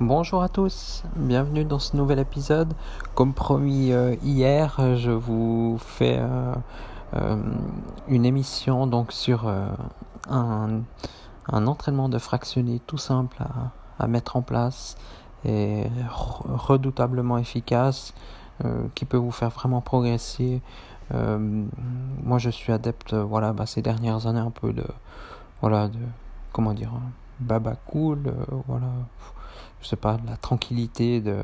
Bonjour à tous, bienvenue dans ce nouvel épisode. Comme promis euh, hier, je vous fais euh, euh, une émission donc sur un entraînement de fractionné tout simple à, mettre en place et redoutablement efficace qui peut vous faire vraiment progresser. Moi, je suis adepte, voilà, bah, ces dernières années un peu de, voilà, de, comment dire, baba cool, voilà, je sais pas, la tranquillité, de,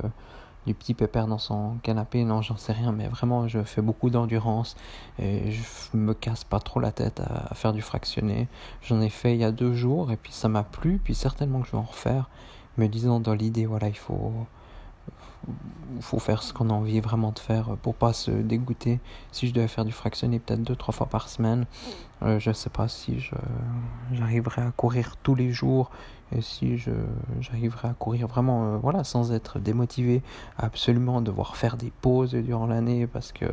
du petit pépère dans son canapé, non, j'en sais rien, mais vraiment, je fais beaucoup d'endurance et je me casse pas trop la tête à, faire du fractionné. J'en ai fait il y a deux jours et puis ça m'a plu, puis certainement que je vais en refaire, me disant dans l'idée, voilà, il faut faut faire ce qu'on a envie vraiment de faire pour pas se dégoûter. Si je devais faire du fractionné peut-être deux trois fois par semaine, euh, je sais pas si je j'arriverai à courir tous les jours et si je j'arriverai à courir vraiment euh, voilà sans être démotivé absolument devoir faire des pauses durant l'année parce que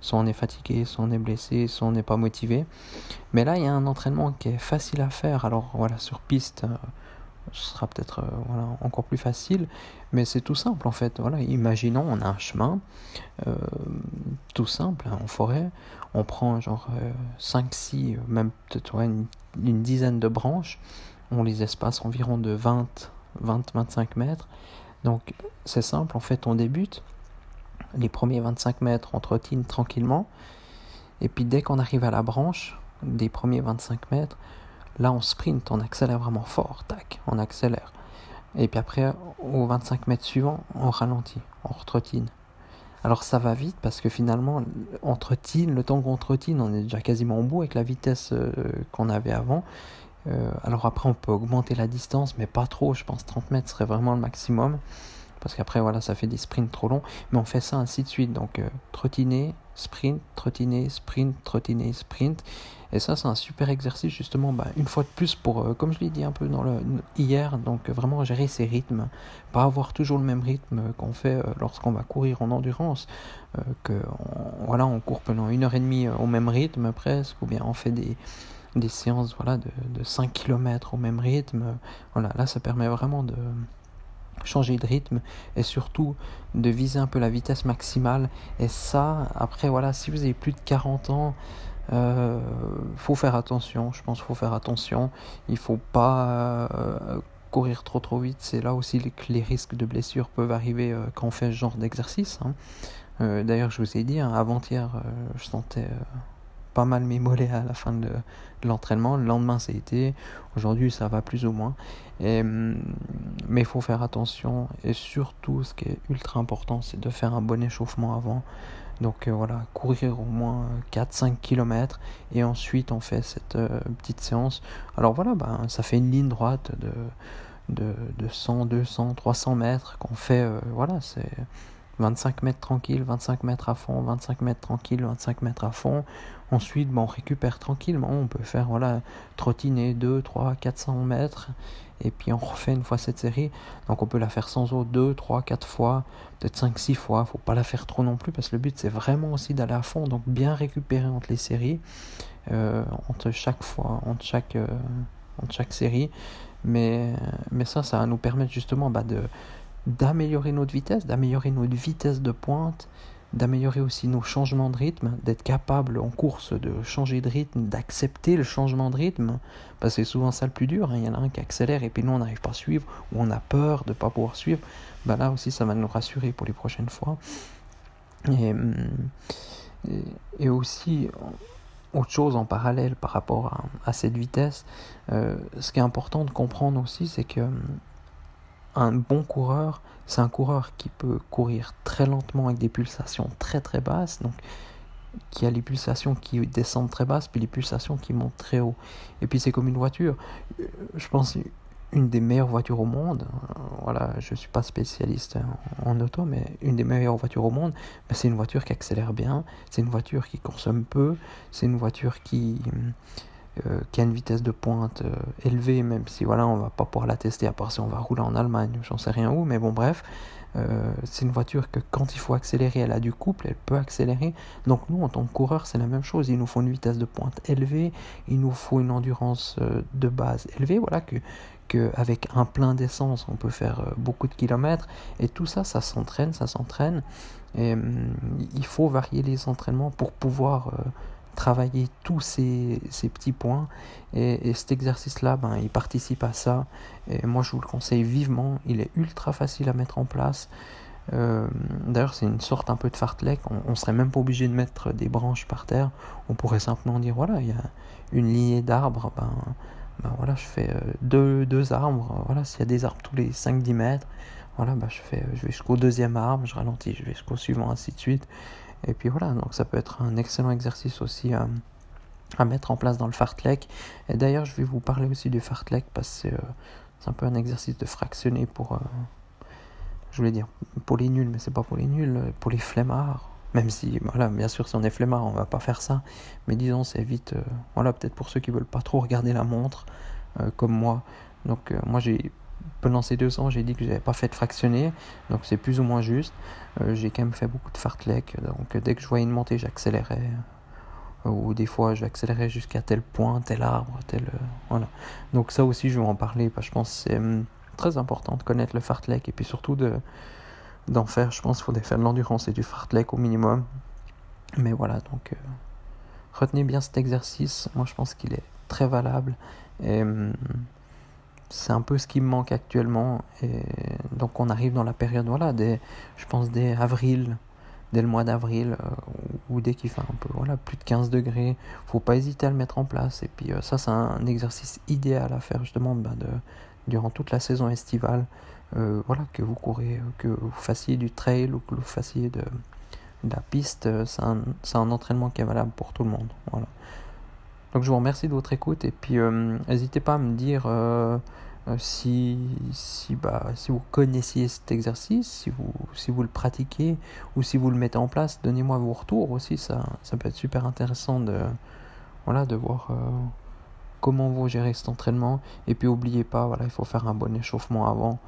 soit on est fatigué, soit on est blessé, soit on n'est pas motivé. Mais là, il y a un entraînement qui est facile à faire. Alors voilà, sur piste, euh, ce sera peut-être euh, voilà, encore plus facile, mais c'est tout simple en fait. Voilà, imaginons, on a un chemin, tout simple, hein, en forêt, on prend genre 5, 6, même peut-être une, une, dizaine de branches, on les espace environ de 20, 20, 25 mètres. Donc c'est simple, en fait on débute, les premiers 25 mètres on trottine tranquillement, et puis dès qu'on arrive à la branche des premiers 25 mètres, là on sprint, on accélère vraiment fort, tac, on accélère. Et puis après, aux 25 mètres suivants, on ralentit, on retrottine. Alors ça va vite parce que finalement, on trottine, le temps qu'on trottine, on est déjà quasiment au bout avec la vitesse euh, qu'on avait avant. Euh, alors après, on peut augmenter la distance, mais pas trop. Je pense 30 mètres serait vraiment le maximum. Parce qu'après, voilà, ça fait des sprints trop longs. Mais on fait ça ainsi de suite. Donc, euh, trottiner, sprint, trottiner, sprint, trottiner, sprint. Et ça, c'est un super exercice, justement, bah, une fois de plus, pour, euh, comme je l'ai dit un peu dans le, hier, donc vraiment gérer ses rythmes. Pas avoir toujours le même rythme qu'on fait lorsqu'on va courir en endurance. que, voilà, on court pendant une heure et demie au même rythme presque, ou bien on fait des des séances voilà, de, de 5 km au même rythme. Voilà, là, ça permet vraiment de changer de rythme et surtout de viser un peu la vitesse maximale. Et ça, après, voilà, si vous avez plus de 40 ans, euh, faut faire attention. Je pense qu'il faut faire attention. Il faut pas euh, courir trop trop vite. C'est là aussi que les risques de blessures peuvent arriver euh, quand on fait ce genre d'exercice. Hein. D'ailleurs, je vous ai dit, hein, avant-hier, je sentais pas mal mes mollets à la fin de, l'entraînement. Le lendemain, a été. Aujourd'hui, ça va plus ou moins. Hum, mais il faut faire attention. Et surtout, ce qui est ultra important, c'est de faire un bon échauffement avant. Donc euh, voilà, courir au moins 4-5 km et ensuite on fait cette euh, petite séance. Alors voilà, ben, ça fait une ligne droite de, de, de 100, 200, 300 mètres qu'on fait. Euh, voilà, c'est 25 mètres tranquille, 25 mètres à fond, 25 mètres tranquille, 25 mètres à fond. Ensuite, on récupère tranquillement. On peut faire voilà, trottiner 2, 3, 400 mètres. Et puis on refait une fois cette série. Donc on peut la faire sans eau 2, 3, 4 fois, peut-être 5, 6 fois. Faut pas la faire trop non plus parce que le but c'est vraiment aussi d'aller à fond. Donc bien récupérer entre les séries, euh, entre chaque fois, entre chaque, euh, entre chaque série. Mais, mais ça, ça va nous permettre justement bah, de d'améliorer notre vitesse, d'améliorer notre vitesse de pointe, d'améliorer aussi nos changements de rythme, d'être capable en course de changer de rythme, d'accepter le changement de rythme, parce que c'est souvent ça le plus dur, hein. il y en a un qui accélère et puis nous on n'arrive pas à suivre, ou on a peur de ne pas pouvoir suivre, bah là aussi ça va nous rassurer pour les prochaines fois. Et, et, aussi, autre chose en parallèle par rapport à, cette vitesse, euh, ce qui est important de comprendre aussi, c'est que un bon coureur, c'est un coureur qui peut courir très lentement avec des pulsations très très basses, donc qui a les pulsations qui descendent très basses, puis les pulsations qui montent très haut. Et puis c'est comme une voiture, euh, je pense une des meilleures voitures au monde, euh, voilà, je suis pas spécialiste en, auto, mais une des meilleures voitures au monde, c'est une voiture qui accélère bien, c'est une voiture qui consomme peu, c'est une voiture qui, euh, qui a une vitesse de pointe euh, élevée, même si voilà, on va pas pouvoir la tester à part si on va rouler en Allemagne, j'en sais rien où, mais bon bref, euh, c'est une voiture que quand il faut accélérer, elle a du couple, elle peut accélérer. Donc nous, en tant que coureur, c'est la même chose. Il nous faut une vitesse de pointe élevée, il nous faut une endurance de base élevée, voilà que qu'avec un plein d'essence, on peut faire beaucoup de kilomètres. Et tout ça, ça s'entraîne, ça s'entraîne. Et hum, il faut varier les entraînements pour pouvoir travailler tous ces, ces petits points. Et, cet exercice-là, ben, il participe à ça. Et moi, je vous le conseille vivement. Il est ultra facile à mettre en place. Euh, d'ailleurs, c'est une sorte un peu de fartlek. On, ne serait même pas obligé de mettre des branches par terre. On pourrait simplement dire voilà, il y a une lignée d'arbres. Ben, ben voilà, je fais euh, deux, deux arbres. Voilà, s'il y a des arbres tous les 5-10 mètres, voilà, ben je, fais, je vais jusqu'au deuxième arbre, je ralentis, je vais jusqu'au suivant, ainsi de suite. Et puis voilà, donc ça peut être un excellent exercice aussi à, à mettre en place dans le fartlek. Et d'ailleurs, je vais vous parler aussi du fartlek parce que c'est un peu un exercice de fractionner pour, euh, je voulais dire pour les nuls, mais c'est pas pour les nuls, pour les flemmards. Même si, voilà, bien sûr, si on est flemmard, on va pas faire ça. Mais disons, c'est vite, euh, voilà, peut-être pour ceux qui veulent pas trop regarder la montre, euh, comme moi. Donc, moi, j'ai pendant ces deux ans, j'ai dit que j'avais pas fait de fractionner, donc c'est plus ou moins juste. Euh, j'ai quand même fait beaucoup de fartlek, donc dès que je voyais une montée, j'accélérais. Euh, ou des fois, j'accélérais jusqu'à tel point, tel arbre, tel. Euh, voilà. Donc ça aussi, je vais en parler, parce que je pense que c'est hum, très important de connaître le fartlek et puis surtout de d'en faire. Je pense qu'il faudrait faire de l'endurance et du fartlek au minimum. Mais voilà, donc retenez bien cet exercice. Moi, je pense qu'il est très valable. Et. C'est un peu ce qui me manque actuellement. Et donc on arrive dans la période, voilà, des, je pense dès avril, dès le mois d'avril, euh, ou dès qu'il fait un peu, voilà, plus de 15 degrés, faut pas hésiter à le mettre en place. Et puis euh, ça, c'est un exercice idéal à faire justement bah, durant toute la saison estivale. Euh, voilà, que vous courez, que vous fassiez du trail ou que vous fassiez de, de la piste, c'est un, un, entraînement qui est valable pour tout le monde. Voilà. Donc je vous remercie de votre écoute et puis euh, n'hésitez pas à me dire euh, euh, si, si, bah, si vous connaissiez cet exercice, si vous, si vous le pratiquez ou si vous le mettez en place, donnez-moi vos retours aussi, ça, ça peut être super intéressant de, voilà, de voir comment vous gérez cet entraînement. Et puis n'oubliez pas, voilà, il faut faire un bon échauffement avant.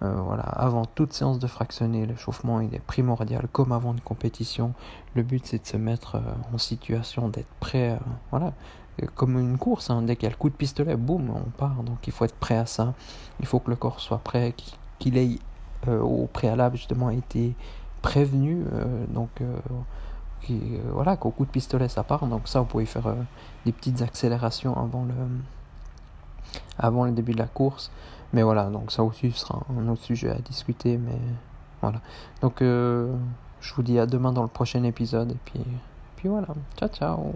Voilà, avant toute séance de fractionner, l'échauffement il est primordial comme avant une compétition. Le but c'est de se mettre en situation d'être prêt, voilà, comme une course, hein. dès qu'il y a le coup de pistolet, boum, on part. Donc il faut être prêt à ça. Il faut que le corps soit prêt, qu'il ait euh, au préalable justement été prévenu. Euh, donc euh, voilà, qu'au coup de pistolet ça part. Donc ça, vous pouvez faire des petites accélérations avant le, avant le début de la course. Mais voilà, donc ça aussi sera un autre sujet à discuter. Mais voilà. Donc je vous dis à demain dans le prochain épisode. Et puis, puis voilà. Ciao, ciao.